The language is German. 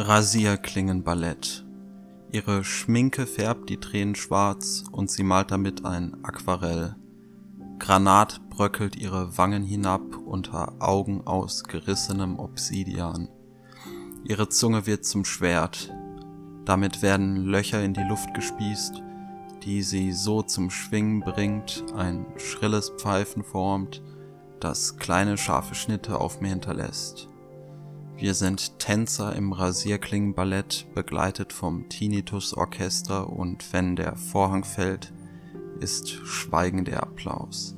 Rasierklingenballett. Ihre Schminke färbt die Tränen schwarz und sie malt damit ein Aquarell. Granat bröckelt ihre Wangen hinab unter Augen aus gerissenem Obsidian. Ihre Zunge wird zum Schwert. Damit werden Löcher in die Luft gespießt, die sie so zum Schwingen bringt, ein schrilles Pfeifen formt, das kleine scharfe Schnitte auf mir hinterlässt. Wir sind Tänzer im Rasierklingenballett, begleitet vom Tinnitus-Orchester und wenn der Vorhang fällt, ist schweigender Applaus.